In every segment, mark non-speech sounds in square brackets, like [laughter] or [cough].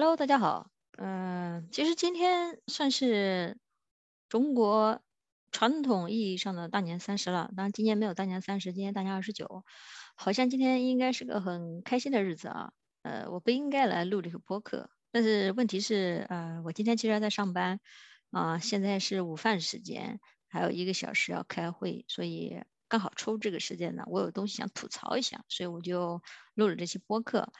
Hello，大家好。嗯，其实今天算是中国传统意义上的大年三十了。当然，今年没有大年三十，今天大年二十九，好像今天应该是个很开心的日子啊。呃，我不应该来录这个播客，但是问题是，呃，我今天其实还在上班啊，现在是午饭时间，还有一个小时要开会，所以刚好抽这个时间呢，我有东西想吐槽一下，所以我就录了这期播客。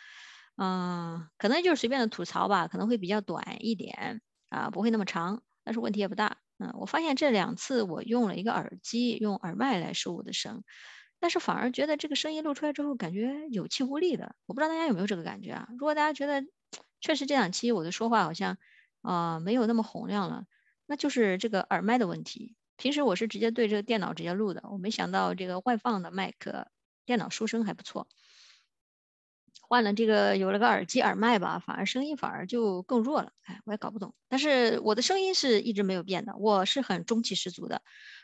嗯，可能就是随便的吐槽吧，可能会比较短一点啊，不会那么长，但是问题也不大。嗯，我发现这两次我用了一个耳机，用耳麦来收我的声，但是反而觉得这个声音录出来之后感觉有气无力的。我不知道大家有没有这个感觉啊？如果大家觉得确实这两期我的说话好像啊没有那么洪亮了，那就是这个耳麦的问题。平时我是直接对这个电脑直接录的，我没想到这个外放的麦克电脑收声还不错。换了这个有了个耳机耳麦吧，反而声音反而就更弱了。哎，我也搞不懂。但是我的声音是一直没有变的，我是很中气十足的。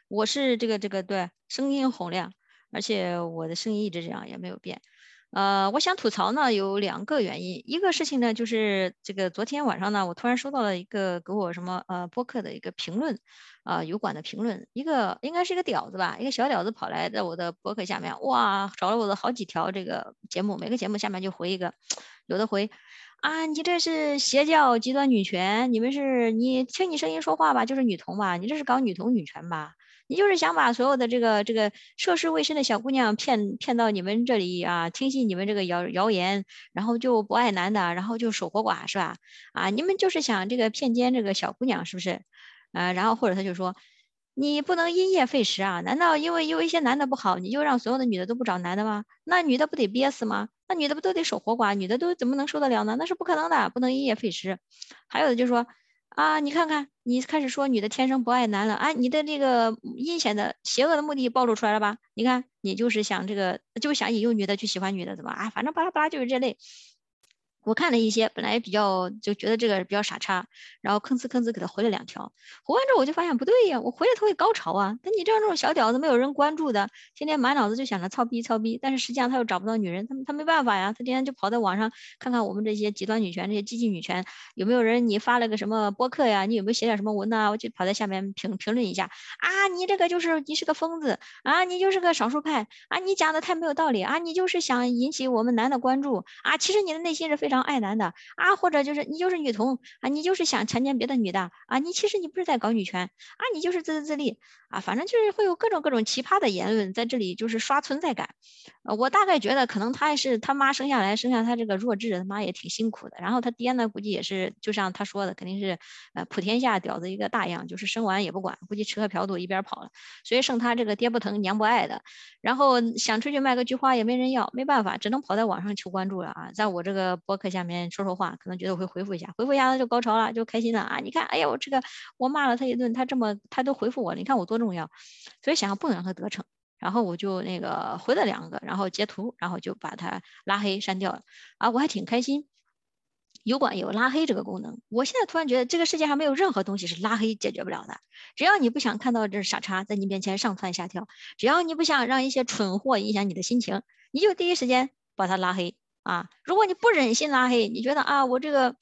我是这个这个对声音洪亮，而且我的声音一直这样也没有变。呃，我想吐槽呢有两个原因，一个事情呢就是这个昨天晚上呢，我突然收到了一个给我什么呃播客的一个评论。啊，油管的评论，一个应该是一个屌子吧，一个小屌子跑来在我的博客下面，哇，找了我的好几条这个节目，每个节目下面就回一个，有的回啊，你这是邪教、极端女权，你们是你听你声音说话吧，就是女同吧，你这是搞女同女权吧，你就是想把所有的这个这个涉世未深的小姑娘骗骗到你们这里啊，听信你们这个谣谣言，然后就不爱男的，然后就守活寡是吧？啊，你们就是想这个骗奸这个小姑娘是不是？啊，然后或者他就说，你不能因噎废食啊？难道因为有一些男的不好，你就让所有的女的都不找男的吗？那女的不得憋死吗？那女的不都得守活寡？女的都怎么能受得了呢？那是不可能的，不能因噎废食。还有的就说，啊，你看看，你开始说女的天生不爱男了，啊，你的这个阴险的、邪恶的目的暴露出来了吧？你看，你就是想这个，就想引诱女的去喜欢女的，怎么啊？反正巴拉巴拉就是这类。我看了一些，本来比较就觉得这个比较傻叉，然后吭哧吭哧给他回了两条，回完之后我就发现不对呀，我回了他会高潮啊，但你这样这种小屌子没有人关注的，天天满脑子就想着操逼操逼，但是实际上他又找不到女人，他他没办法呀，他天天就跑在网上看看我们这些极端女权、这些激进女权有没有人你发了个什么播客呀，你有没有写点什么文呐，我就跑在下面评评论一下啊，你这个就是你是个疯子啊，你就是个少数派啊，你讲的太没有道理啊，你就是想引起我们男的关注啊，其实你的内心是非常。爱男的啊，或者就是你就是女同啊，你就是想强奸别的女的啊，你其实你不是在搞女权啊，你就是自私自利啊，反正就是会有各种各种奇葩的言论在这里就是刷存在感。呃，我大概觉得可能他也是他妈生下来生下他这个弱智，他妈也挺辛苦的。然后他爹呢，估计也是就像他说的，肯定是呃普天下屌子一个大样，就是生完也不管，估计吃喝嫖赌一边跑了，所以剩他这个爹不疼娘不爱的。然后想出去卖个菊花也没人要，没办法，只能跑在网上求关注了啊，在我这个博客下面说说话，可能觉得我会回复一下，回复一下他就高潮了，就开心了啊！你看，哎呀，我这个我骂了他一顿，他这么他都回复我，你看我多重要，所以想要不能让他得逞，然后我就那个回了两个，然后截图，然后就把他拉黑删掉了啊，我还挺开心。油管有拉黑这个功能，我现在突然觉得这个世界上没有任何东西是拉黑解决不了的。只要你不想看到这傻叉在你面前上蹿下跳，只要你不想让一些蠢货影响你的心情，你就第一时间把他拉黑啊！如果你不忍心拉黑，你觉得啊，我这个。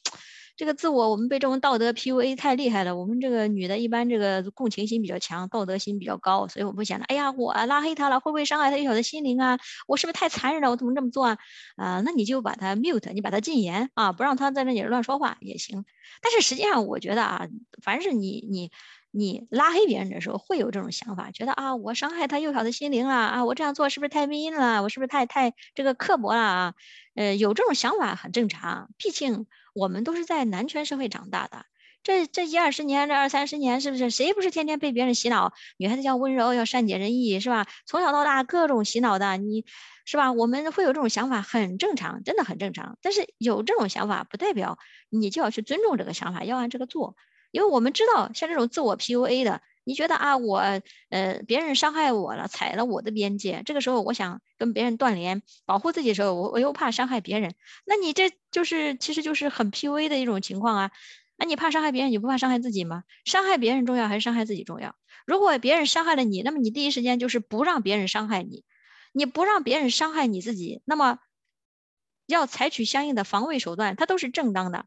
这个自我，我们被这种道德 PUA 太厉害了。我们这个女的，一般这个共情心比较强，道德心比较高，所以我不想着，哎呀，我拉黑他了，会不会伤害他幼小的心灵啊？我是不是太残忍了？我怎么这么做啊？啊，那你就把他 mute，你把他禁言啊，不让他在那里乱说话也行。但是实际上，我觉得啊，凡是你你你拉黑别人的时候，会有这种想法，觉得啊，我伤害他幼小的心灵了啊，我这样做是不是太 mean 了？我是不是太太这个刻薄了啊？呃，有这种想法很正常，毕竟。我们都是在男权社会长大的，这这一二十年，这二三十年，是不是谁不是天天被别人洗脑？女孩子要温柔，要善解人意，是吧？从小到大各种洗脑的，你是吧？我们会有这种想法，很正常，真的很正常。但是有这种想法，不代表你就要去尊重这个想法，要按这个做。因为我们知道，像这种自我 PUA 的，你觉得啊，我呃别人伤害我了，踩了我的边界，这个时候我想跟别人断联，保护自己的时候，我我又怕伤害别人，那你这。就是其实就是很 PUA 的一种情况啊，那你怕伤害别人，你不怕伤害自己吗？伤害别人重要还是伤害自己重要？如果别人伤害了你，那么你第一时间就是不让别人伤害你，你不让别人伤害你自己，那么要采取相应的防卫手段，它都是正当的。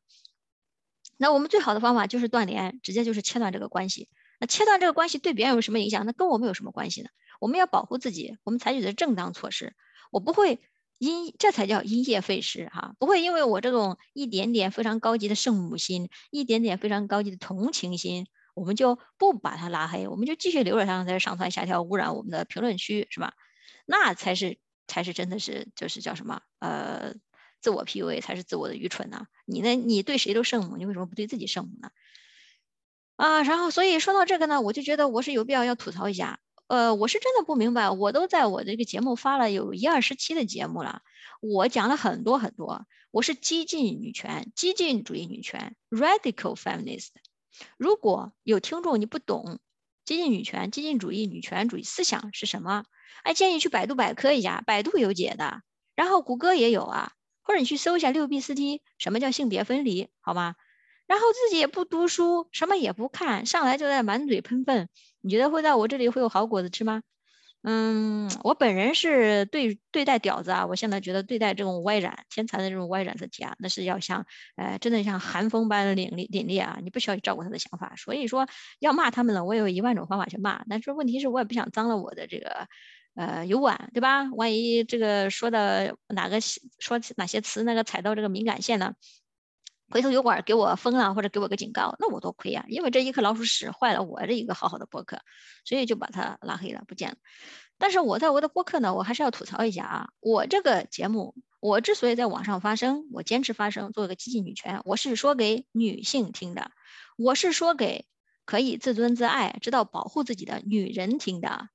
那我们最好的方法就是断联，直接就是切断这个关系。那切断这个关系对别人有什么影响？那跟我们有什么关系呢？我们要保护自己，我们采取的正当措施。我不会因这才叫因噎废食哈，不会因为我这种一点点非常高级的圣母心，一点点非常高级的同情心，我们就不把他拉黑，我们就继续留着他在这上蹿下跳，污染我们的评论区，是吧？那才是才是真的是就是叫什么呃。自我 PUA 才是自我的愚蠢呢？你呢？你对谁都圣母，你为什么不对自己圣母呢？啊，然后所以说到这个呢，我就觉得我是有必要要吐槽一下。呃，我是真的不明白，我都在我这个节目发了有一二十期的节目了，我讲了很多很多，我是激进女权、激进主义女权 （radical feminist）。如果有听众你不懂激进女权、激进主义女权主义思想是什么，哎，建议去百度百科一下，百度有解的，然后谷歌也有啊。或者你去搜一下六 B 四 T，什么叫性别分离，好吗？然后自己也不读书，什么也不看，上来就在满嘴喷粪，你觉得会在我这里会有好果子吃吗？嗯，我本人是对对待屌子啊，我现在觉得对待这种歪染天才的这种歪染色体啊，那是要像，呃，真的像寒风般凛冽凛冽啊，你不需要去照顾他的想法，所以说要骂他们了，我有一万种方法去骂，但是问题是我也不想脏了我的这个。呃，油碗对吧？万一这个说的哪个说哪些词那个踩到这个敏感线呢？回头油管给我封了或者给我个警告，那我多亏呀！因为这一颗老鼠屎坏了我这一个好好的博客，所以就把它拉黑了，不见了。但是我在我的博客呢，我还是要吐槽一下啊！我这个节目，我之所以在网上发声，我坚持发声，做一个激进女权，我是说给女性听的，我是说给可以自尊自爱、知道保护自己的女人听的。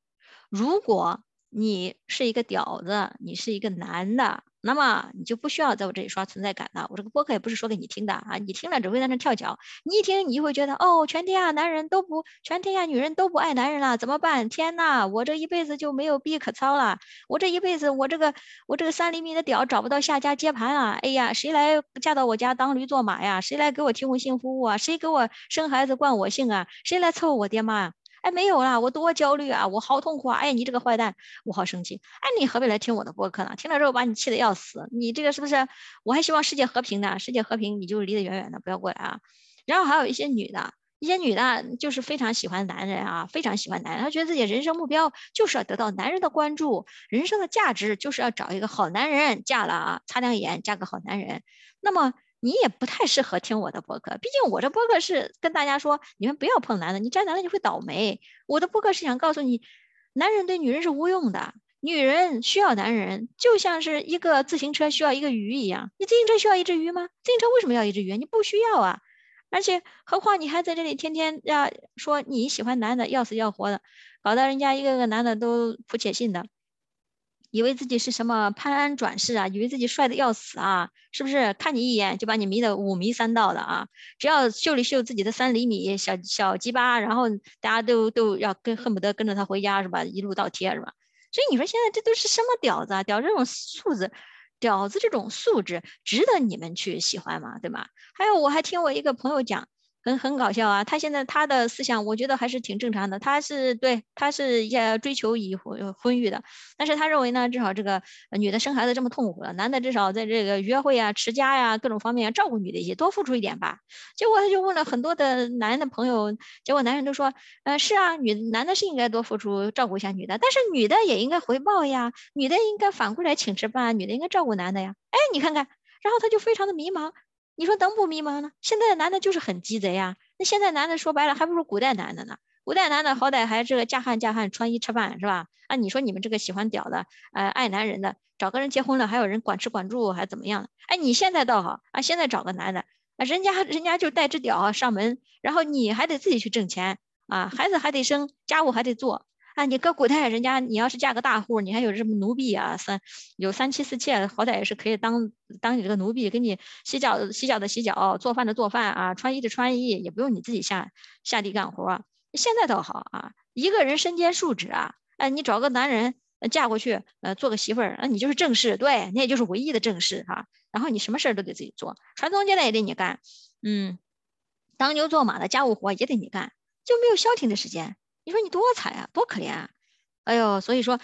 如果你是一个屌子，你是一个男的，那么你就不需要在我这里刷存在感了。我这个播客也不是说给你听的啊，你听了只会在那跳脚。你一听，你就会觉得哦，全天下男人都不，全天下女人都不爱男人了，怎么办？天呐，我这一辈子就没有逼可操了。我这一辈子，我这个我这个三厘米的屌找不到下家接盘啊！哎呀，谁来嫁到我家当驴做马呀？谁来给我提供性服务啊？谁给我生孩子惯我性啊？谁来伺候我爹妈啊？哎，没有啦，我多焦虑啊，我好痛苦啊！哎，你这个坏蛋，我好生气！哎，你何必来听我的播客呢？听了之后把你气得要死！你这个是不是？我还希望世界和平呢，世界和平你就离得远远的，不要过来啊！然后还有一些女的，一些女的就是非常喜欢男人啊，非常喜欢男人，她觉得自己人生目标就是要得到男人的关注，人生的价值就是要找一个好男人，嫁了啊，擦亮眼嫁个好男人。那么。你也不太适合听我的播客，毕竟我这播客是跟大家说，你们不要碰男的，你沾男的你会倒霉。我的播客是想告诉你，男人对女人是无用的，女人需要男人，就像是一个自行车需要一个鱼一样。你自行车需要一只鱼吗？自行车为什么要一只鱼？你不需要啊。而且何况你还在这里天天要说你喜欢男的要死要活的，搞得人家一个个男的都不且信的。以为自己是什么潘安转世啊？以为自己帅的要死啊？是不是？看你一眼就把你迷得五迷三道的啊？只要秀一秀自己的三厘米小小鸡巴，然后大家都都要跟恨不得跟着他回家是吧？一路倒贴是吧？所以你说现在这都是什么屌子啊？屌这种素质，屌子这种素质值得你们去喜欢吗？对吗？还有我还听我一个朋友讲。很很搞笑啊！他现在他的思想，我觉得还是挺正常的。他是对，他是要追求已婚婚育的，但是他认为呢，至少这个女的生孩子这么痛苦了，男的至少在这个约会啊、持家呀各种方面照顾女的一些，多付出一点吧。结果他就问了很多的男的朋友，结果男人都说，呃，是啊，女男的是应该多付出照顾一下女的，但是女的也应该回报呀，女的应该反过来请吃饭，女的应该照顾男的呀。哎，你看看，然后他就非常的迷茫。你说能不迷茫呢？现在的男的就是很鸡贼呀。那现在男的说白了还不如古代男的呢。古代男的好歹还这个嫁汉嫁汉，穿衣吃饭是吧？啊，你说你们这个喜欢屌的，呃，爱男人的，找个人结婚了还有人管吃管住，还怎么样？哎，你现在倒好啊，现在找个男的，啊，人家人家就带只屌上门，然后你还得自己去挣钱啊，孩子还得生，家务还得做。啊，你搁古代人家，你要是嫁个大户，你还有什么奴婢啊？三有三妻四妾，好歹也是可以当当你这个奴婢，给你洗脚洗脚的洗脚，做饭的做饭啊，穿衣的穿衣，也不用你自己下下地干活。现在倒好啊，一个人身兼数职啊，哎，你找个男人嫁过去，呃，做个媳妇儿，那你就是正室，对，你也就是唯一的正室哈。然后你什么事儿都得自己做，传宗接代也得你干，嗯，当牛做马的家务活也得你干，就没有消停的时间。你说你多惨啊，多可怜啊！哎呦，所以说，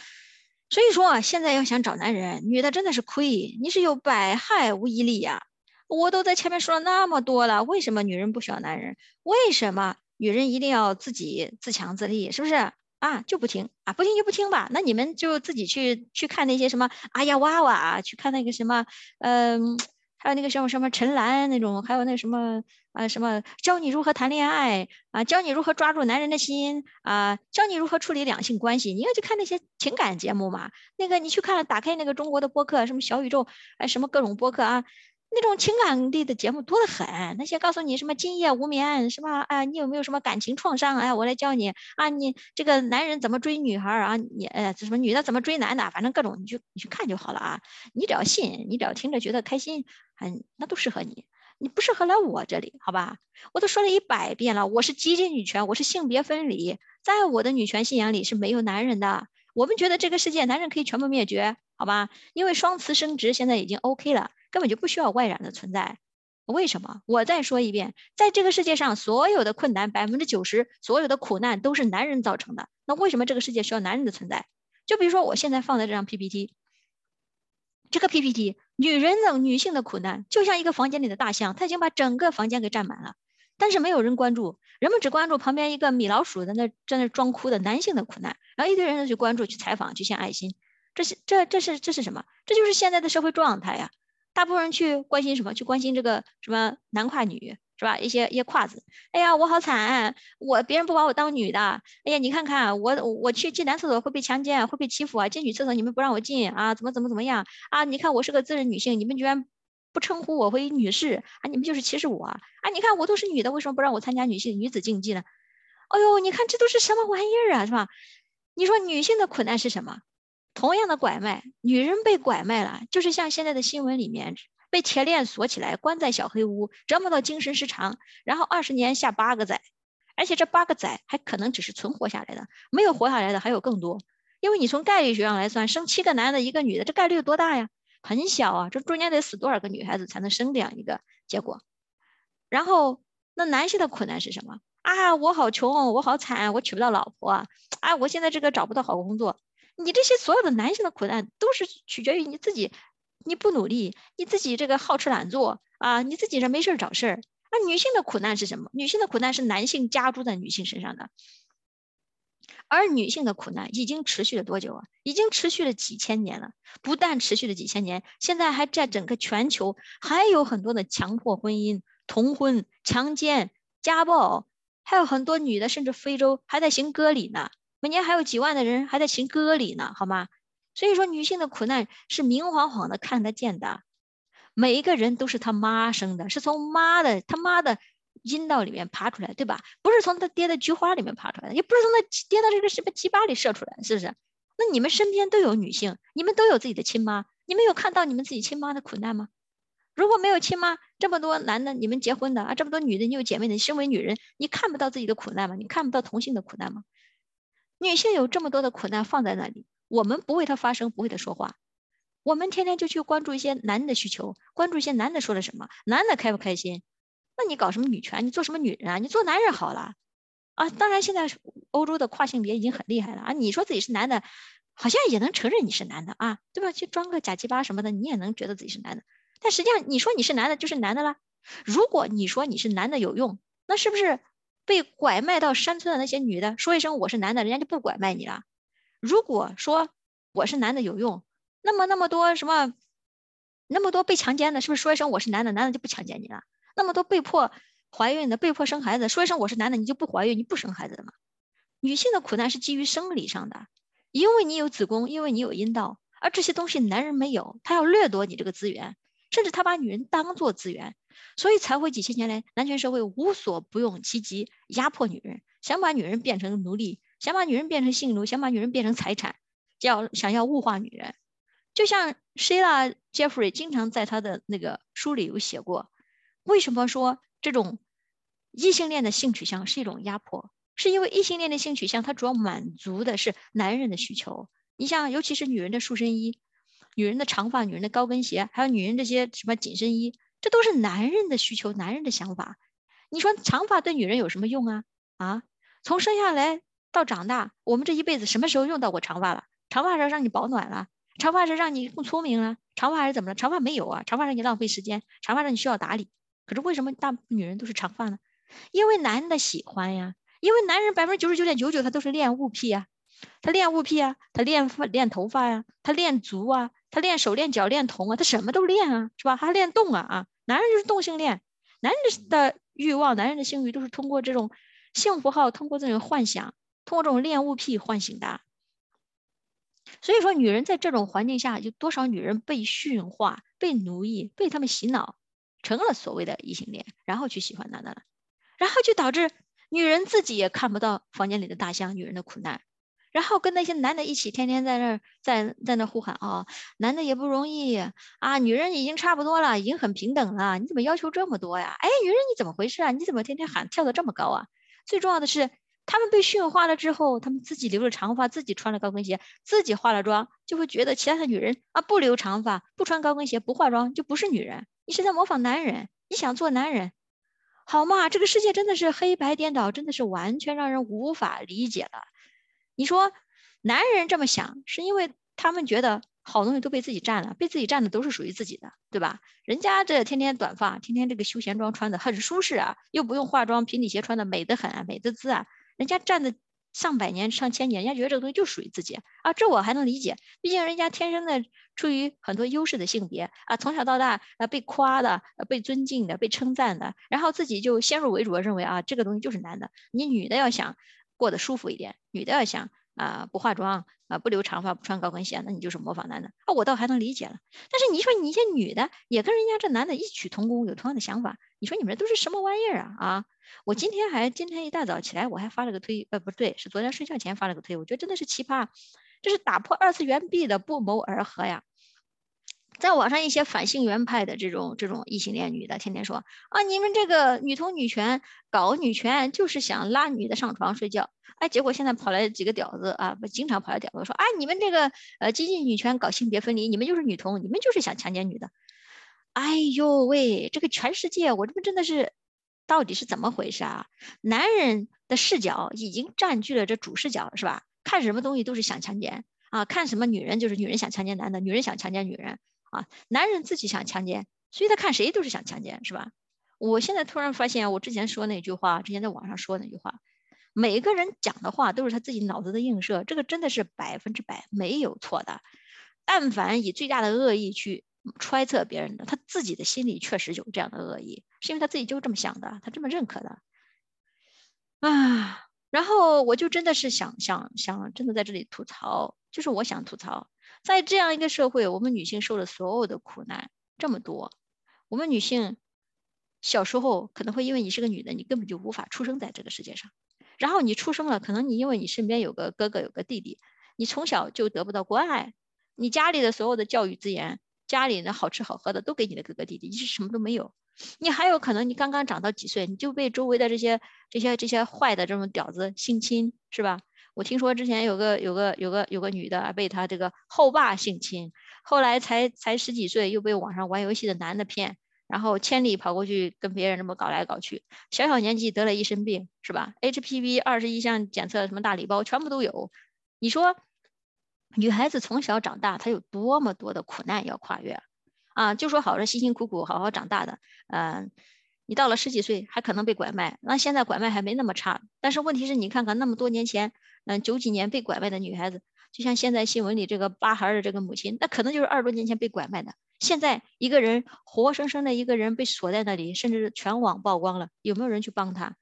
所以说啊现在要想找男人，女的真的是亏，你是有百害无一利呀。我都在前面说了那么多了，为什么女人不需要男人？为什么女人一定要自己自强自立？是不是啊？就不听啊，不听就不听吧。那你们就自己去去看那些什么哎呀娃娃，去看那个什么，嗯，还有那个什么什么陈岚那种，还有那什么啊什么教你如何谈恋爱啊，教你如何抓住男人的心啊，教你如何处理两性关系。你要去看那些情感节目嘛？那个你去看，打开那个中国的播客，什么小宇宙，哎，什么各种播客啊。那种情感类的节目多得很，那些告诉你什么今夜无眠是吧？啊，你有没有什么感情创伤？哎，我来教你啊，你这个男人怎么追女孩啊？你呃，什么女的怎么追男的？反正各种你去你去看就好了啊。你只要信，你只要听着觉得开心，嗯，那都适合你。你不适合来我这里，好吧？我都说了一百遍了，我是极简女权，我是性别分离，在我的女权信仰里是没有男人的。我们觉得这个世界男人可以全部灭绝，好吧？因为双雌生殖现在已经 OK 了。根本就不需要外染的存在，为什么？我再说一遍，在这个世界上，所有的困难，百分之九十，所有的苦难都是男人造成的。那为什么这个世界需要男人的存在？就比如说我现在放的这张 PPT，这个 PPT，女人的女性的苦难，就像一个房间里的大象，它已经把整个房间给占满了，但是没有人关注，人们只关注旁边一个米老鼠在那在那装哭的男性的苦难，然后一堆人去关注、去采访、去献爱心，这是这这是这是什么？这就是现在的社会状态呀。大部分人去关心什么？去关心这个什么男跨女是吧？一些一些胯子。哎呀，我好惨，我别人不把我当女的。哎呀，你看看我，我去进男厕所会被强奸，会被欺负啊！进女厕所你们不让我进啊？怎么怎么怎么样啊？你看我是个自认女性，你们居然不称呼我为女士啊？你们就是歧视我啊！你看我都是女的，为什么不让我参加女性女子竞技呢？哎呦，你看这都是什么玩意儿啊？是吧？你说女性的苦难是什么？同样的拐卖，女人被拐卖了，就是像现在的新闻里面被铁链锁起来，关在小黑屋，折磨到精神失常，然后二十年下八个崽，而且这八个崽还可能只是存活下来的，没有活下来的还有更多。因为你从概率学上来算，生七个男的，一个女的，这概率有多大呀？很小啊，这中间得死多少个女孩子才能生这样一个结果？然后那男性的苦难是什么啊？我好穷，我好惨，我娶不到老婆啊！我现在这个找不到好工作。你这些所有的男性的苦难都是取决于你自己，你不努力，你自己这个好吃懒做啊，你自己这没事找事儿。那女性的苦难是什么？女性的苦难是男性加诸在女性身上的，而女性的苦难已经持续了多久啊？已经持续了几千年了。不但持续了几千年，现在还在整个全球还有很多的强迫婚姻、同婚、强奸、家暴，还有很多女的甚至非洲还在行割礼呢。每年还有几万的人还在行割礼呢，好吗？所以说女性的苦难是明晃晃的看得见的，每一个人都是他妈生的，是从妈的他妈的阴道里面爬出来，对吧？不是从他爹的菊花里面爬出来的，也不是从他爹的这个什么鸡巴里射出来，是不是？那你们身边都有女性，你们都有自己的亲妈，你们有看到你们自己亲妈的苦难吗？如果没有亲妈，这么多男的你们结婚的啊，这么多女的你有姐妹的，你身为女人，你看不到自己的苦难吗？你看不到同性的苦难吗？女性有这么多的苦难放在那里，我们不为他发声，不为他说话，我们天天就去关注一些男的需求，关注一些男的说了什么，男的开不开心？那你搞什么女权？你做什么女人啊？你做男人好了啊！当然，现在欧洲的跨性别已经很厉害了啊！你说自己是男的，好像也能承认你是男的啊，对吧？去装个假鸡巴什么的，你也能觉得自己是男的。但实际上，你说你是男的，就是男的了。如果你说你是男的有用，那是不是？被拐卖到山村的那些女的，说一声我是男的，人家就不拐卖你了。如果说我是男的有用，那么那么多什么，那么多被强奸的，是不是说一声我是男的，男的就不强奸你了？那么多被迫怀孕的、被迫生孩子，说一声我是男的，你就不怀孕，你不生孩子了吗？女性的苦难是基于生理上的，因为你有子宫，因为你有阴道，而这些东西男人没有，他要掠夺你这个资源，甚至他把女人当做资源。所以才会几千年来，男权社会无所不用其极，压迫女人，想把女人变成奴隶，想把女人变成性奴，想把女人变成财产，要想要物化女人。就像 Sheila Jeffrey 经常在他的那个书里有写过，为什么说这种异性恋的性取向是一种压迫？是因为异性恋的性取向它主要满足的是男人的需求。你像，尤其是女人的束身衣、女人的长发、女人的高跟鞋，还有女人这些什么紧身衣。这都是男人的需求，男人的想法。你说长发对女人有什么用啊？啊，从生下来到长大，我们这一辈子什么时候用到过长发了？长发是让你保暖了，长发是让你更聪明了，长发还是怎么了？长发没有啊，长发让你浪费时间，长发让你需要打理。可是为什么大部分女人都是长发呢？因为男的喜欢呀，因为男人百分之九十九点九九他都是恋物癖啊，他恋物癖啊，他练发练头发呀，他练足啊，他练手练脚练瞳啊，他什么都练啊，是吧？他练动啊啊，男人就是动性恋，男人的欲望，男人的性欲都是通过这种幸福号，通过这种幻想，通过这种恋物癖唤醒的。所以说，女人在这种环境下，有多少女人被驯化、被奴役、被他们洗脑，成了所谓的异性恋，然后去喜欢男的了，然后就导致女人自己也看不到房间里的大象，女人的苦难，然后跟那些男的一起，天天在那儿在在那呼喊啊，男的也不容易啊，女人已经差不多了，已经很平等了，你怎么要求这么多呀？哎，女人你怎么回事啊？你怎么天天喊跳的这么高啊？最重要的是。他们被驯化了之后，他们自己留了长发，自己穿了高跟鞋，自己化了妆，就会觉得其他的女人啊不留长发、不穿高跟鞋、不化妆就不是女人。你是在模仿男人，你想做男人，好嘛？这个世界真的是黑白颠倒，真的是完全让人无法理解了。你说男人这么想，是因为他们觉得好东西都被自己占了，被自己占的都是属于自己的，对吧？人家这天天短发，天天这个休闲装穿的很舒适啊，又不用化妆，平底鞋穿的美得很，美滋滋啊。人家站的上百年、上千年，人家觉得这个东西就属于自己啊，这我还能理解。毕竟人家天生的出于很多优势的性别啊，从小到大啊被夸的、被尊敬的、被称赞的，然后自己就先入为主的认为啊，这个东西就是男的。你女的要想过得舒服一点，女的要想啊不化妆啊不留长发不穿高跟鞋，那你就是模仿男的啊，我倒还能理解了。但是你说你一些女的也跟人家这男的异曲同工，有同样的想法，你说你们这都是什么玩意儿啊啊？我今天还今天一大早起来，我还发了个推，呃，不对，是昨天睡觉前发了个推。我觉得真的是奇葩，这是打破二次元壁的不谋而合呀！在网上一些反性缘派的这种这种异性恋女的，天天说啊，你们这个女同女权搞女权就是想拉女的上床睡觉，哎，结果现在跑来几个屌子啊，不经常跑来屌子说，啊，你们这个呃激进女权搞性别分离，你们就是女同，你们就是想强奸女的。哎呦喂，这个全世界，我这不真的是。到底是怎么回事啊？男人的视角已经占据了这主视角，是吧？看什么东西都是想强奸啊，看什么女人就是女人想强奸男的，女人想强奸女人啊，男人自己想强奸，所以他看谁都是想强奸，是吧？我现在突然发现，我之前说那句话，之前在网上说那句话，每个人讲的话都是他自己脑子的映射，这个真的是百分之百没有错的。但凡以最大的恶意去。揣测别人的，他自己的心里确实有这样的恶意，是因为他自己就这么想的，他这么认可的啊。然后我就真的是想想想，真的在这里吐槽，就是我想吐槽，在这样一个社会，我们女性受的所有的苦难这么多，我们女性小时候可能会因为你是个女的，你根本就无法出生在这个世界上，然后你出生了，可能你因为你身边有个哥哥有个弟弟，你从小就得不到关爱，你家里的所有的教育资源。家里的好吃好喝的都给你的哥哥弟弟，你是什么都没有。你还有可能你刚刚长到几岁，你就被周围的这些这些这些坏的这种屌子性侵，是吧？我听说之前有个有个有个有个女的被他这个后爸性侵，后来才才十几岁又被网上玩游戏的男的骗，然后千里跑过去跟别人这么搞来搞去，小小年纪得了一身病，是吧？HPV 二十一项检测什么大礼包全部都有，你说？女孩子从小长大，她有多么多的苦难要跨越啊！就说好是辛辛苦苦好好长大的，嗯，你到了十几岁还可能被拐卖，那现在拐卖还没那么差。但是问题是你看看那么多年前，嗯，九几年被拐卖的女孩子，就像现在新闻里这个八孩的这个母亲，那可能就是二十多年前被拐卖的。现在一个人活生生的一个人被锁在那里，甚至全网曝光了，有没有人去帮他？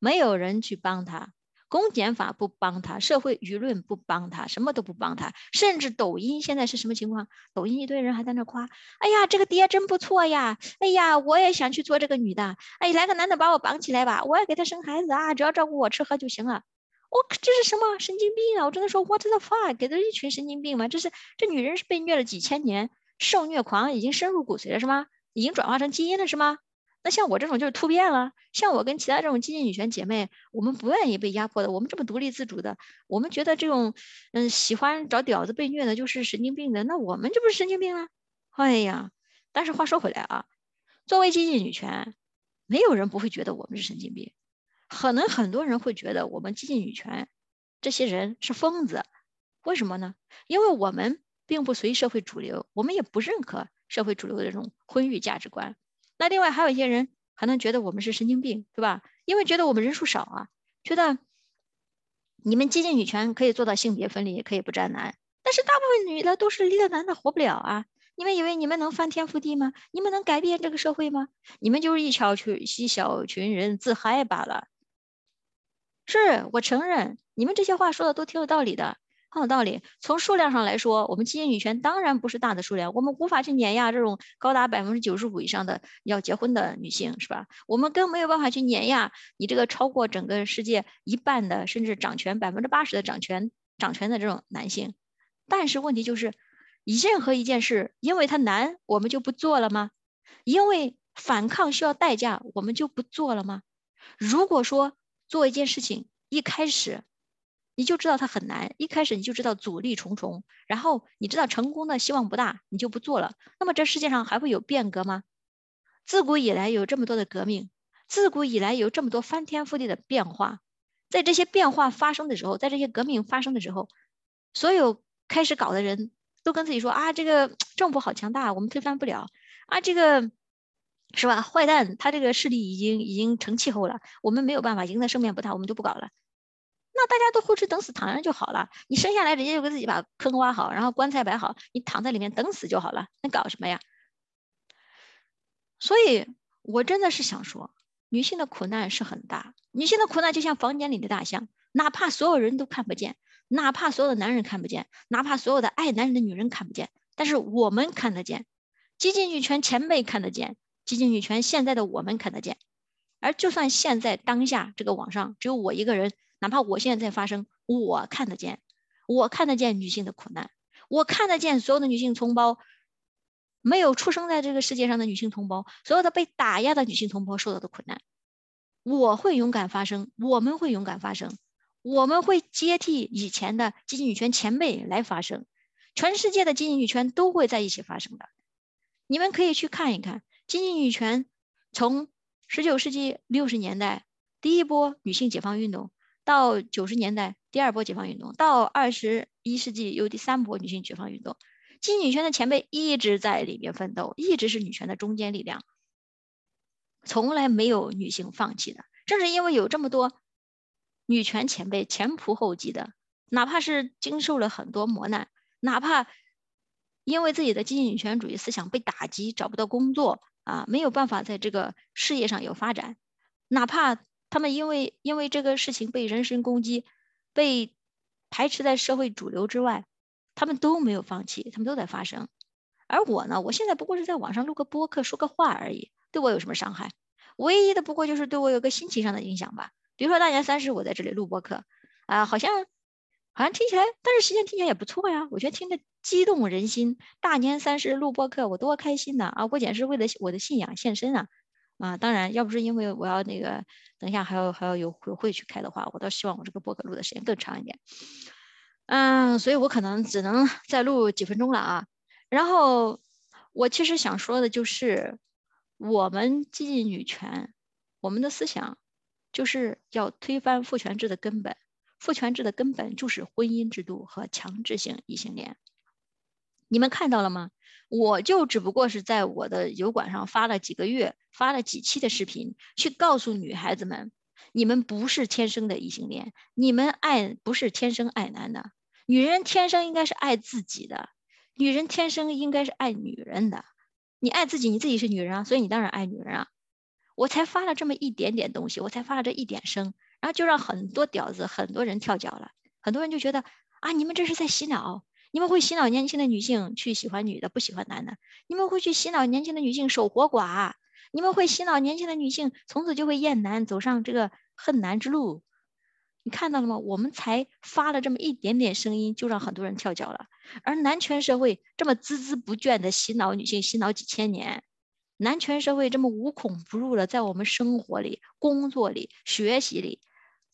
没有人去帮他。公检法不帮他，社会舆论不帮他，什么都不帮他，甚至抖音现在是什么情况？抖音一堆人还在那夸，哎呀，这个爹真不错呀，哎呀，我也想去做这个女的，哎，来个男的把我绑起来吧，我要给他生孩子啊，只要照顾我吃喝就行了。我这是什么神经病啊？我真的说，what the fuck，给的一群神经病吗？这是这女人是被虐了几千年，受虐狂已经深入骨髓了是吗？已经转化成基因了是吗？那像我这种就是突变了，像我跟其他这种激进女权姐妹，我们不愿意被压迫的，我们这么独立自主的，我们觉得这种嗯喜欢找屌子被虐的就是神经病的，那我们这不是神经病了？哎呀，但是话说回来啊，作为激进女权，没有人不会觉得我们是神经病，可能很多人会觉得我们激进女权这些人是疯子，为什么呢？因为我们并不随社会主流，我们也不认可社会主流的这种婚育价值观。那另外还有一些人可能觉得我们是神经病，对吧？因为觉得我们人数少啊，觉得你们激进女权可以做到性别分离，也可以不占男，但是大部分女的都是离了男的活不了啊。你们以为你们能翻天覆地吗？你们能改变这个社会吗？你们就是一小群一小群人自嗨罢了。是我承认，你们这些话说的都挺有道理的，很有道理。从数量上来说，我们基因女权当然不是大的数量，我们无法去碾压这种高达百分之九十五以上的要结婚的女性，是吧？我们更没有办法去碾压你这个超过整个世界一半的，甚至掌权百分之八十的掌权掌权的这种男性。但是问题就是，任何一件事，因为它难，我们就不做了吗？因为反抗需要代价，我们就不做了吗？如果说，做一件事情，一开始你就知道它很难，一开始你就知道阻力重重，然后你知道成功的希望不大，你就不做了。那么这世界上还会有变革吗？自古以来有这么多的革命，自古以来有这么多翻天覆地的变化，在这些变化发生的时候，在这些革命发生的时候，所有开始搞的人都跟自己说啊，这个政府好强大，我们推翻不了啊，这个。是吧？坏蛋他这个势力已经已经成气候了，我们没有办法赢得胜面不大，我们就不搞了。大家都混吃等死躺着就好了。你生下来直接就给自己把坑挖好，然后棺材摆好，你躺在里面等死就好了。那搞什么呀？所以我真的是想说，女性的苦难是很大，女性的苦难就像房间里的大象，哪怕所有人都看不见，哪怕所有的男人看不见，哪怕所有的爱男人的女人看不见，但是我们看得见，激进女权前辈看得见。激进女权现在的我们看得见，而就算现在当下这个网上只有我一个人，哪怕我现在在发声，我看得见，我看得见女性的苦难，我看得见所有的女性同胞，没有出生在这个世界上的女性同胞，所有的被打压的女性同胞受到的苦难，我会勇敢发声，我们会勇敢发声，我们会接替以前的激进女权前辈来发声，全世界的激进女权都会在一起发生的，你们可以去看一看。激进女权从十九世纪六十年代第一波女性解放运动，到九十年代第二波解放运动，到二十一世纪有第三波女性解放运动，激进女权的前辈一直在里面奋斗，一直是女权的中坚力量，从来没有女性放弃的。正是因为有这么多女权前辈前仆后继的，哪怕是经受了很多磨难，哪怕因为自己的激进女权主义思想被打击，找不到工作。啊，没有办法在这个事业上有发展，哪怕他们因为因为这个事情被人身攻击，被排斥在社会主流之外，他们都没有放弃，他们都在发生。而我呢，我现在不过是在网上录个播客，说个话而已，对我有什么伤害？唯一的不过就是对我有个心情上的影响吧。比如说大年三十我在这里录播客，啊，好像。好像听起来，但是实际上听起来也不错呀。我觉得听着激动人心。大年三十录播客，我多开心呐！啊，不仅是为了我的信仰献身啊，啊，当然要不是因为我要那个，等一下还要还要有有会去开的话，我倒希望我这个播客录的时间更长一点。嗯，所以我可能只能 [laughs] 再录几分钟了啊。然后我其实想说的就是，我们激进女权，我们的思想就是要推翻父权制的根本。父权制的根本就是婚姻制度和强制性异性恋。你们看到了吗？我就只不过是在我的油管上发了几个月，发了几期的视频，去告诉女孩子们：你们不是天生的异性恋，你们爱不是天生爱男的。女人天生应该是爱自己的，女人天生应该是爱女人的。你爱自己，你自己是女人啊，所以你当然爱女人啊。我才发了这么一点点东西，我才发了这一点声。然后就让很多屌丝、很多人跳脚了，很多人就觉得啊，你们这是在洗脑，你们会洗脑年轻的女性去喜欢女的，不喜欢男的，你们会去洗脑年轻的女性守活寡，你们会洗脑年轻的女性从此就会厌男，走上这个恨男之路。你看到了吗？我们才发了这么一点点声音，就让很多人跳脚了。而男权社会这么孜孜不倦的洗脑女性，洗脑几千年，男权社会这么无孔不入的在我们生活里、工作里、学习里。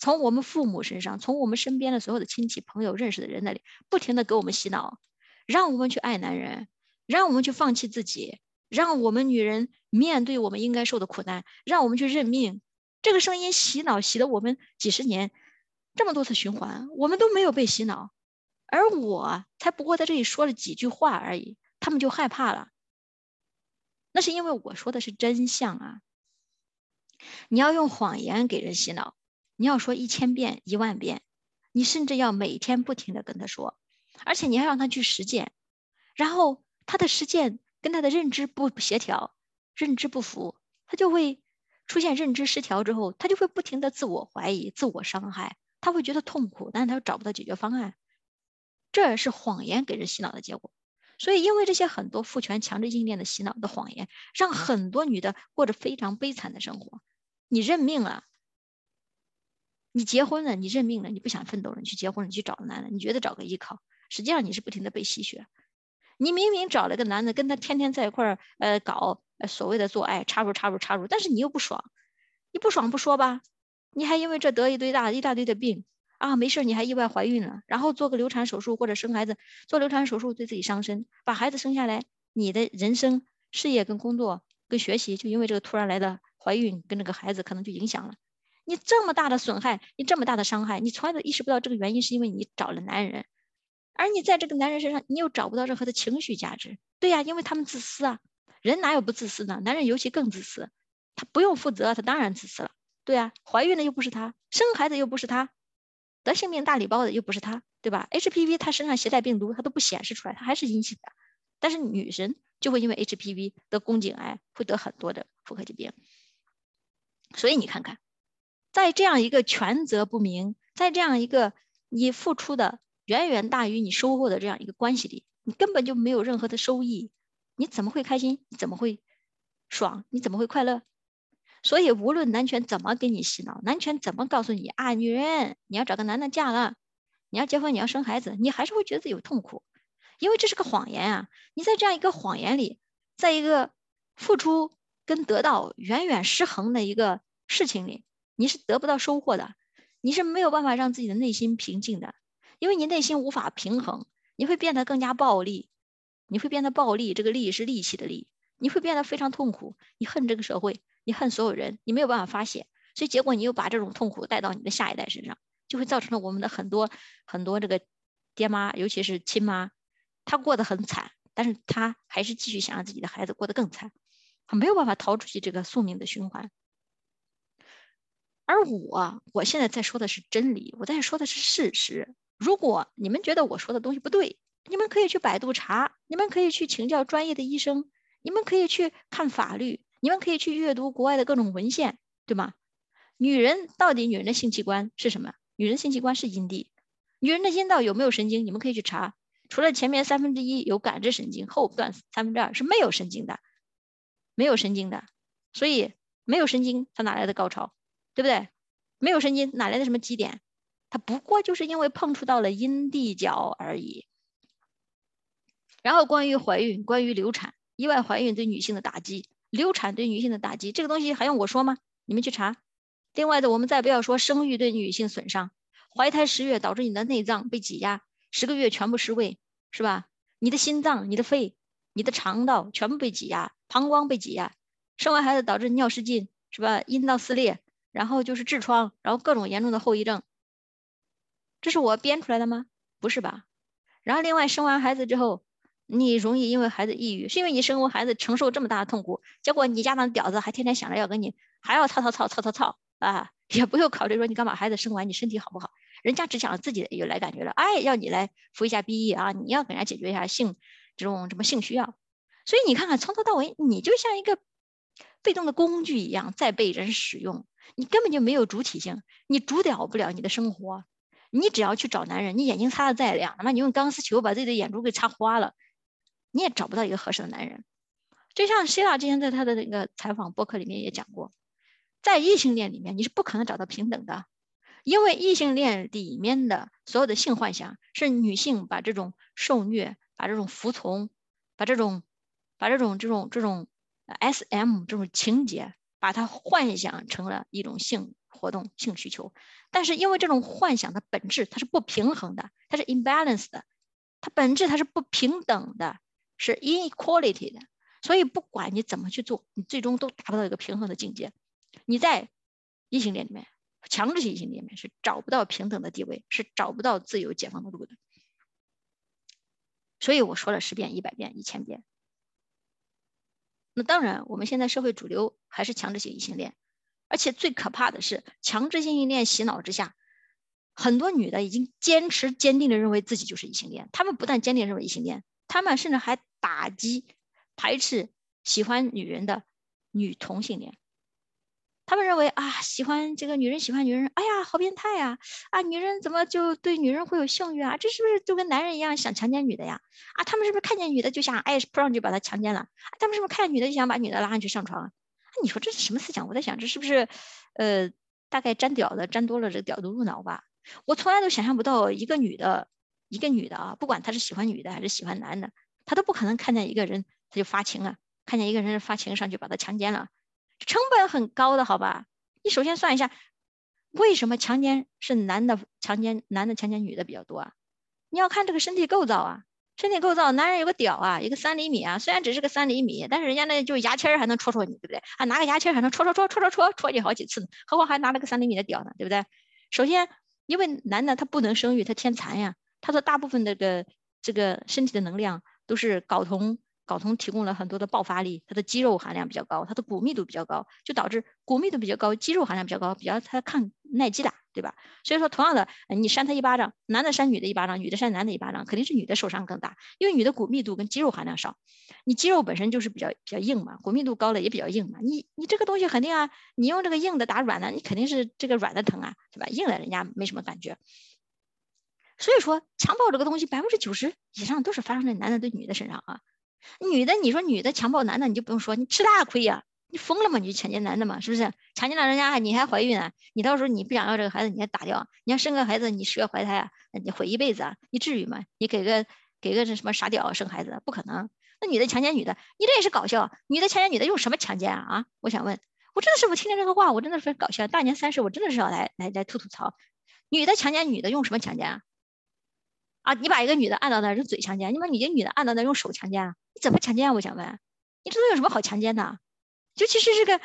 从我们父母身上，从我们身边的所有的亲戚朋友认识的人那里，不停的给我们洗脑，让我们去爱男人，让我们去放弃自己，让我们女人面对我们应该受的苦难，让我们去认命。这个声音洗脑洗了我们几十年，这么多次循环，我们都没有被洗脑，而我才不过在这里说了几句话而已，他们就害怕了。那是因为我说的是真相啊！你要用谎言给人洗脑，你要说一千遍、一万遍，你甚至要每天不停的跟他说，而且你还让他去实践，然后他的实践跟他的认知不协调、认知不符，他就会出现认知失调之后，他就会不停的自我怀疑、自我伤害，他会觉得痛苦，但是他又找不到解决方案。这是谎言给人洗脑的结果，所以因为这些很多父权强制性恋的洗脑的谎言，让很多女的过着非常悲惨的生活。你认命了，你结婚了，你认命了，你不想奋斗了，你去结婚了，你去找个男人，你觉得找个依靠，实际上你是不停的被吸血。你明明找了个男的，跟他天天在一块儿，呃，搞所谓的做爱，插入插入插入，但是你又不爽，你不爽不说吧，你还因为这得一堆大一大堆的病。啊，没事，你还意外怀孕了，然后做个流产手术或者生孩子，做流产手术对自己伤身，把孩子生下来，你的人生、事业跟工作跟学习就因为这个突然来的怀孕跟这个孩子可能就影响了。你这么大的损害，你这么大的伤害，你从来都意识不到这个原因是因为你找了男人，而你在这个男人身上你又找不到任何的情绪价值。对呀，因为他们自私啊，人哪有不自私的？男人尤其更自私，他不用负责，他当然自私了。对呀，怀孕的又不是他，生孩子又不是他。得性病大礼包的又不是他，对吧？HPV 他身上携带病毒，他都不显示出来，他还是阴性的。但是女神就会因为 HPV 得宫颈癌，会得很多的妇科疾病。所以你看看，在这样一个权责不明，在这样一个你付出的远远大于你收获的这样一个关系里，你根本就没有任何的收益，你怎么会开心？你怎么会爽？你怎么会快乐？所以，无论男权怎么给你洗脑，男权怎么告诉你啊，女人你要找个男的嫁了，你要结婚，你要生孩子，你还是会觉得有痛苦，因为这是个谎言啊！你在这样一个谎言里，在一个付出跟得到远远失衡的一个事情里，你是得不到收获的，你是没有办法让自己的内心平静的，因为你内心无法平衡，你会变得更加暴力，你会变得暴力，这个力是力气的力，你会变得非常痛苦，你恨这个社会。你恨所有人，你没有办法发泄，所以结果你又把这种痛苦带到你的下一代身上，就会造成了我们的很多很多这个爹妈，尤其是亲妈，她过得很惨，但是她还是继续想让自己的孩子过得更惨，她没有办法逃出去这个宿命的循环。而我，我现在在说的是真理，我在说的是事实。如果你们觉得我说的东西不对，你们可以去百度查，你们可以去请教专业的医生，你们可以去看法律。你们可以去阅读国外的各种文献，对吗？女人到底女人的性器官是什么？女人性器官是阴蒂。女人的阴道有没有神经？你们可以去查。除了前面三分之一有感知神经，后段三分之二是没有神经的，没有神经的。所以没有神经，它哪来的高潮？对不对？没有神经，哪来的什么基点？它不过就是因为碰触到了阴蒂角而已。然后关于怀孕，关于流产，意外怀孕对女性的打击。流产对女性的打击，这个东西还用我说吗？你们去查。另外的，我们再不要说生育对女性损伤，怀胎十月导致你的内脏被挤压，十个月全部失位，是吧？你的心脏、你的肺、你的肠道全部被挤压，膀胱被挤压，生完孩子导致尿失禁，是吧？阴道撕裂，然后就是痔疮，然后各种严重的后遗症。这是我编出来的吗？不是吧？然后另外生完孩子之后。你容易因为孩子抑郁，是因为你生完孩子承受这么大的痛苦，结果你家那屌子还天天想着要跟你，还要操操操操操操啊，[laughs] 也不用考虑说你刚把孩子生完，你身体好不好？人家只想着自己有来感觉了，哎，要你来服一下 BE 啊，你要给人家解决一下性这种什么性需要，所以你看看从头到尾，你就像一个被动的工具一样在被人使用，你根本就没有主体性，你主导不了你的生活，你只要去找男人，你眼睛擦的再亮，哪怕你用钢丝球把自己的眼珠给擦花了。你也找不到一个合适的男人，就像希腊之前在他的那个采访播客里面也讲过，在异性恋里面你是不可能找到平等的，因为异性恋里面的所有的性幻想是女性把这种受虐、把这种服从、把这种、把这种这种这种 S.M 这种情节，把它幻想成了一种性活动、性需求，但是因为这种幻想的本质它是不平衡的，它是 imbalance 的，它本质它是不平等的。是 inequality 的，所以不管你怎么去做，你最终都达不到一个平衡的境界。你在异性恋里面，强制性异性恋里面是找不到平等的地位，是找不到自由解放的路的。所以我说了十遍、一百遍、一千遍。那当然，我们现在社会主流还是强制性异性恋，而且最可怕的是，强制性异性恋洗脑之下，很多女的已经坚持、坚定的认为自己就是异性恋。她们不但坚定认为异性恋，她们甚至还打击、排斥喜欢女人的女同性恋。他们认为啊，喜欢这个女人喜欢女人，哎呀，好变态呀！啊，女人怎么就对女人会有性欲啊？这是不是就跟男人一样想强奸女的呀？啊，他们是不是看见女的就想哎扑上去把她强奸了？他们是不是看见女的就想把女的拉上去上床？啊你说这是什么思想？我在想这是不是呃大概沾屌的沾多了这屌都入脑吧？我从来都想象不到一个女的，一个女的啊，不管她是喜欢女的还是喜欢男的，她都不可能看见一个人她就发情啊，看见一个人发情上去把她强奸了。成本很高的，好吧？你首先算一下，为什么强奸是男的强奸男的强奸女的比较多啊？你要看这个身体构造啊，身体构造，男人有个屌啊，一个三厘米啊，虽然只是个三厘米，但是人家那就牙签还能戳戳你，对不对？啊，拿个牙签还能戳戳戳戳戳戳戳你好几次呢，何况还拿了个三厘米的屌呢，对不对？首先，因为男的他不能生育，他天残呀，他的大部分这个这个身体的能量都是睾酮。睾酮提供了很多的爆发力，它的肌肉含量比较高，它的骨密度比较高，就导致骨密度比较高，肌肉含量比较高，比较它抗耐击打，对吧？所以说，同样的，你扇他一巴掌，男的扇女的一巴掌，女的扇男的一巴掌，肯定是女的受伤更大，因为女的骨密度跟肌肉含量少，你肌肉本身就是比较比较硬嘛，骨密度高了也比较硬嘛，你你这个东西肯定啊，你用这个硬的打软的，你肯定是这个软的疼啊，对吧？硬的人家没什么感觉。所以说，强暴这个东西百分之九十以上都是发生在男的对女的身上啊。女的，你说女的强暴男的，你就不用说，你吃大亏呀！你疯了吗？你强奸男的嘛，是不是？强奸了人家，你还怀孕啊？你到时候你不想要这个孩子，你还打掉？你要生个孩子，你十月怀胎啊？你毁一辈子啊？你至于吗？你给个给个这什么傻屌生孩子，不可能。那女的强奸女的，你这也是搞笑。女的强奸女的用什么强奸啊？啊？我想问，我真的是我听见这个话，我真的是搞笑。大年三十，我真的是要来来来吐吐槽，女的强奸女的用什么强奸啊？你把一个女的按到那儿用嘴强奸，你把你的女的按到那儿用手强奸啊？你怎么强奸啊？我想问，你这都有什么好强奸的？尤其是这个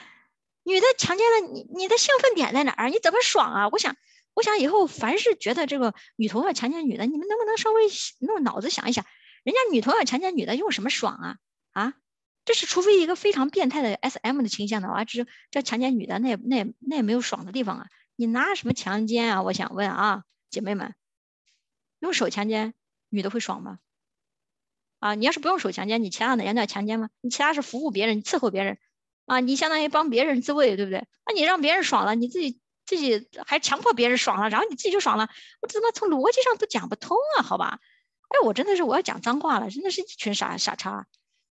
女的强奸了你，你的兴奋点在哪儿？你怎么爽啊？我想，我想以后凡是觉得这个女同要强奸女的，你们能不能稍微弄脑子想一想，人家女同要强奸女的用什么爽啊？啊，这是除非一个非常变态的 S M 的倾向的话，这这强奸女的那也那也那也没有爽的地方啊！你拿什么强奸啊？我想问啊，姐妹们。用手强奸女的会爽吗？啊，你要是不用手强奸，你其他哪样叫强奸吗？你其他是服务别人，伺候别人，啊，你相当于帮别人自慰，对不对？那你让别人爽了，你自己自己还强迫别人爽了，然后你自己就爽了，我怎么从逻辑上都讲不通啊？好吧，哎，我真的是我要讲脏话了，真的是一群傻傻叉，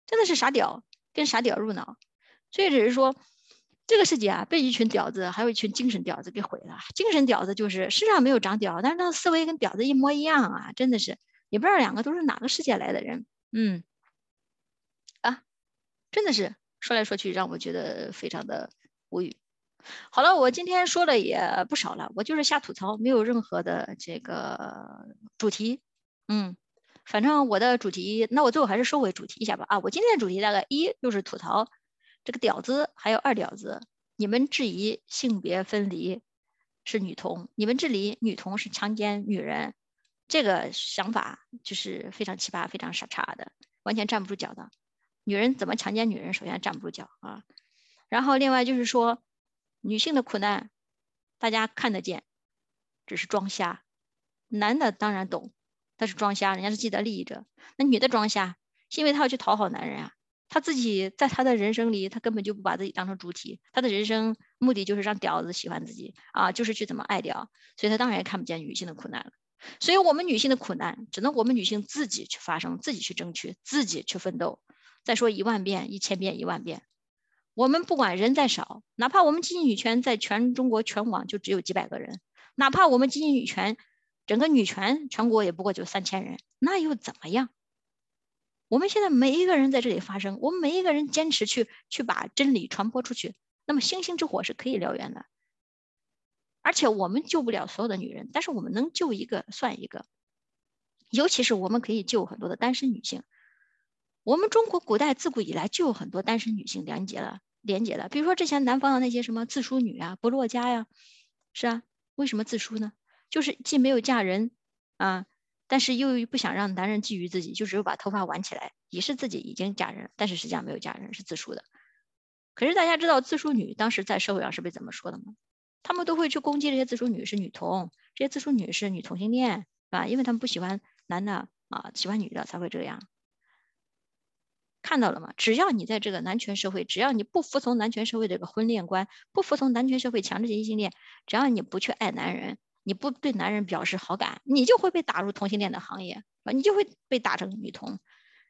真的是傻屌，跟傻屌入脑，所以只是说。这个世界啊，被一群屌子，还有一群精神屌子给毁了。精神屌子就是身上没有长屌，但是他的思维跟屌子一模一样啊，真的是也不知道两个都是哪个世界来的人。嗯，啊，真的是说来说去让我觉得非常的无语。好了，我今天说的也不少了，我就是瞎吐槽，没有任何的这个主题。嗯，反正我的主题，那我最后还是收回主题一下吧。啊，我今天的主题大概一就是吐槽。这个屌子还有二屌子，你们质疑性别分离是女同，你们质疑女同是强奸女人，这个想法就是非常奇葩、非常傻叉的，完全站不住脚的。女人怎么强奸女人？首先站不住脚啊。然后另外就是说，女性的苦难大家看得见，只是装瞎。男的当然懂，他是装瞎，人家是既得利益者。那女的装瞎，是因为她要去讨好男人啊。他自己在他的人生里，他根本就不把自己当成主体，他的人生目的就是让屌子喜欢自己啊，就是去怎么爱屌，所以他当然也看不见女性的苦难了。所以我们女性的苦难，只能我们女性自己去发生，自己去争取，自己去奋斗。再说一万遍、一千遍、一万遍，我们不管人再少，哪怕我们经济女权在全中国全网就只有几百个人，哪怕我们经济女权整个女权全国也不过就三千人，那又怎么样？我们现在每一个人在这里发声，我们每一个人坚持去去把真理传播出去，那么星星之火是可以燎原的。而且我们救不了所有的女人，但是我们能救一个算一个。尤其是我们可以救很多的单身女性。我们中国古代自古以来就有很多单身女性连接了，连接了。比如说之前南方的那些什么自梳女啊、不落家呀，是啊，为什么自梳呢？就是既没有嫁人啊。但是又不想让男人觊觎自己，就只有把头发挽起来，以示自己已经嫁人，但是实际上没有嫁人，是自梳的。可是大家知道自梳女当时在社会上是被怎么说的吗？他们都会去攻击这些自梳女是女同，这些自梳女是女同性恋，是吧？因为他们不喜欢男的啊，喜欢女的才会这样。看到了吗？只要你在这个男权社会，只要你不服从男权社会这个婚恋观，不服从男权社会强制性异性恋，只要你不去爱男人。你不对男人表示好感，你就会被打入同性恋的行业啊，你就会被打成女同，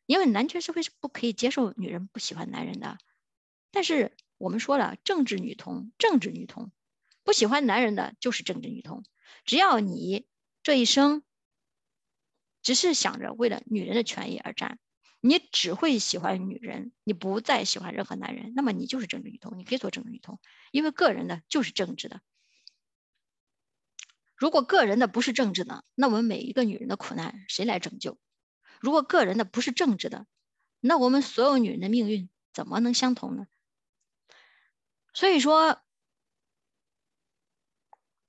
因为男权社会是不可以接受女人不喜欢男人的。但是我们说了，政治女同，政治女同，不喜欢男人的就是政治女同。只要你这一生只是想着为了女人的权益而战，你只会喜欢女人，你不再喜欢任何男人，那么你就是政治女同，你可以做政治女同，因为个人的就是政治的。如果个人的不是政治的，那我们每一个女人的苦难谁来拯救？如果个人的不是政治的，那我们所有女人的命运怎么能相同呢？所以说，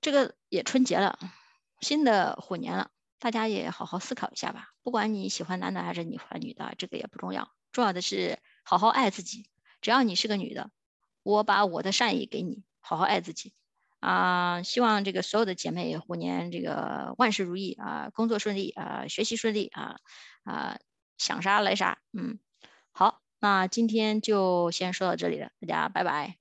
这个也春节了，新的虎年了，大家也好好思考一下吧。不管你喜欢男的还是你喜欢女的，这个也不重要，重要的是好好爱自己。只要你是个女的，我把我的善意给你，好好爱自己。啊，希望这个所有的姐妹虎年这个万事如意啊，工作顺利啊，学习顺利啊啊，想啥来啥，嗯，好，那今天就先说到这里了，大家拜拜。